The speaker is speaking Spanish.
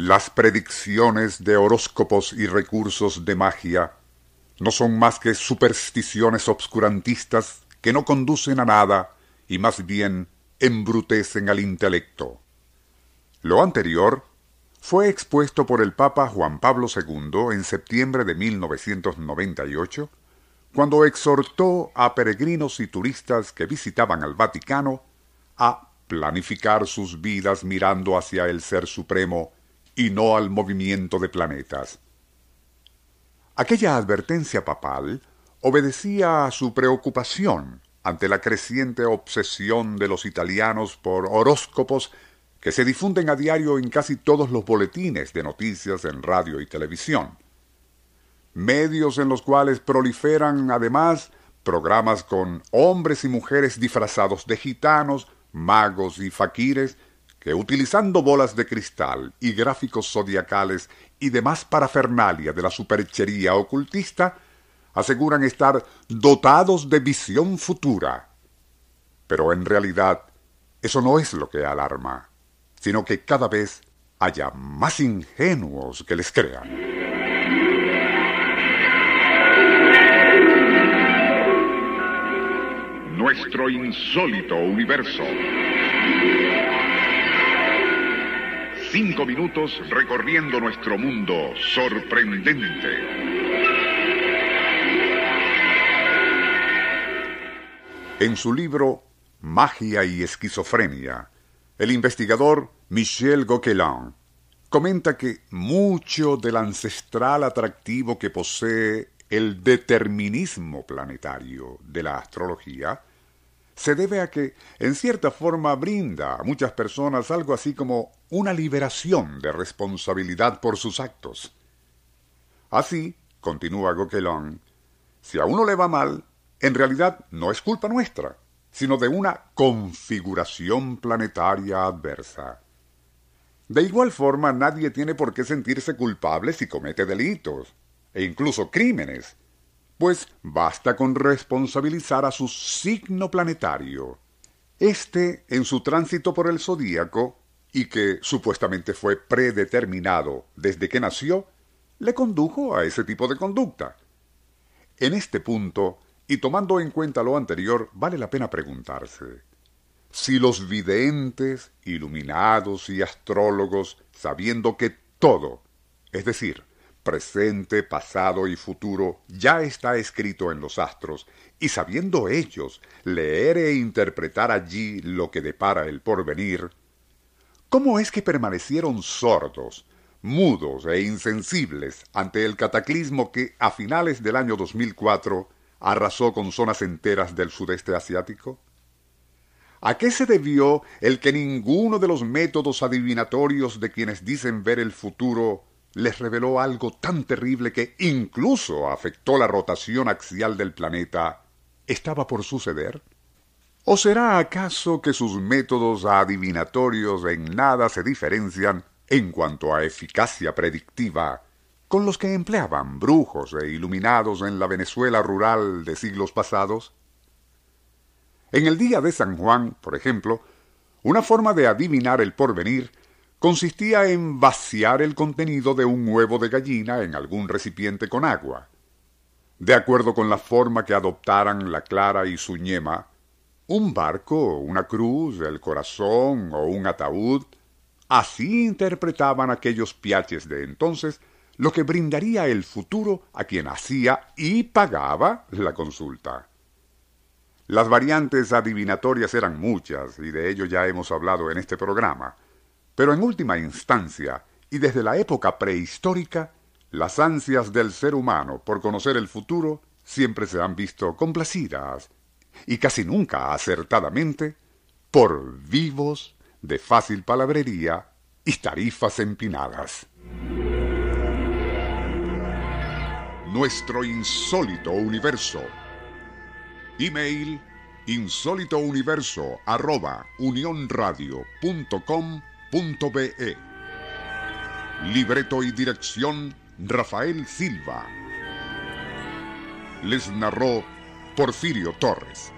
Las predicciones de horóscopos y recursos de magia no son más que supersticiones obscurantistas que no conducen a nada y más bien embrutecen al intelecto. Lo anterior fue expuesto por el Papa Juan Pablo II en septiembre de 1998, cuando exhortó a peregrinos y turistas que visitaban al Vaticano a planificar sus vidas mirando hacia el Ser Supremo y no al movimiento de planetas. Aquella advertencia papal obedecía a su preocupación ante la creciente obsesión de los italianos por horóscopos que se difunden a diario en casi todos los boletines de noticias en radio y televisión. Medios en los cuales proliferan además programas con hombres y mujeres disfrazados de gitanos, magos y faquires que utilizando bolas de cristal y gráficos zodiacales y demás parafernalia de la superchería ocultista, aseguran estar dotados de visión futura. Pero en realidad, eso no es lo que alarma, sino que cada vez haya más ingenuos que les crean. Nuestro insólito universo. Cinco minutos recorriendo nuestro mundo sorprendente. En su libro Magia y Esquizofrenia, el investigador Michel Gauquelin comenta que mucho del ancestral atractivo que posee el determinismo planetario de la astrología se debe a que, en cierta forma, brinda a muchas personas algo así como una liberación de responsabilidad por sus actos. Así, continúa Gauquelin, si a uno le va mal, en realidad no es culpa nuestra, sino de una configuración planetaria adversa. De igual forma, nadie tiene por qué sentirse culpable si comete delitos, e incluso crímenes, pues basta con responsabilizar a su signo planetario. Este, en su tránsito por el zodíaco, y que supuestamente fue predeterminado desde que nació, le condujo a ese tipo de conducta. En este punto, y tomando en cuenta lo anterior, vale la pena preguntarse si los videntes, iluminados y astrólogos, sabiendo que todo, es decir, presente, pasado y futuro ya está escrito en los astros, y sabiendo ellos leer e interpretar allí lo que depara el porvenir, ¿cómo es que permanecieron sordos, mudos e insensibles ante el cataclismo que a finales del año 2004 arrasó con zonas enteras del sudeste asiático? ¿A qué se debió el que ninguno de los métodos adivinatorios de quienes dicen ver el futuro les reveló algo tan terrible que incluso afectó la rotación axial del planeta, estaba por suceder? ¿O será acaso que sus métodos adivinatorios en nada se diferencian en cuanto a eficacia predictiva con los que empleaban brujos e iluminados en la Venezuela rural de siglos pasados? En el día de San Juan, por ejemplo, una forma de adivinar el porvenir consistía en vaciar el contenido de un huevo de gallina en algún recipiente con agua. De acuerdo con la forma que adoptaran la clara y su ñema, un barco, una cruz, el corazón o un ataúd, así interpretaban aquellos piaches de entonces lo que brindaría el futuro a quien hacía y pagaba la consulta. Las variantes adivinatorias eran muchas, y de ello ya hemos hablado en este programa. Pero en última instancia, y desde la época prehistórica, las ansias del ser humano por conocer el futuro siempre se han visto complacidas, y casi nunca acertadamente, por vivos de fácil palabrería y tarifas empinadas. Nuestro insólito universo. Email insólitouniverso arroba unionradio.com.be Libreto y dirección Rafael Silva. Les narró Porfirio Torres.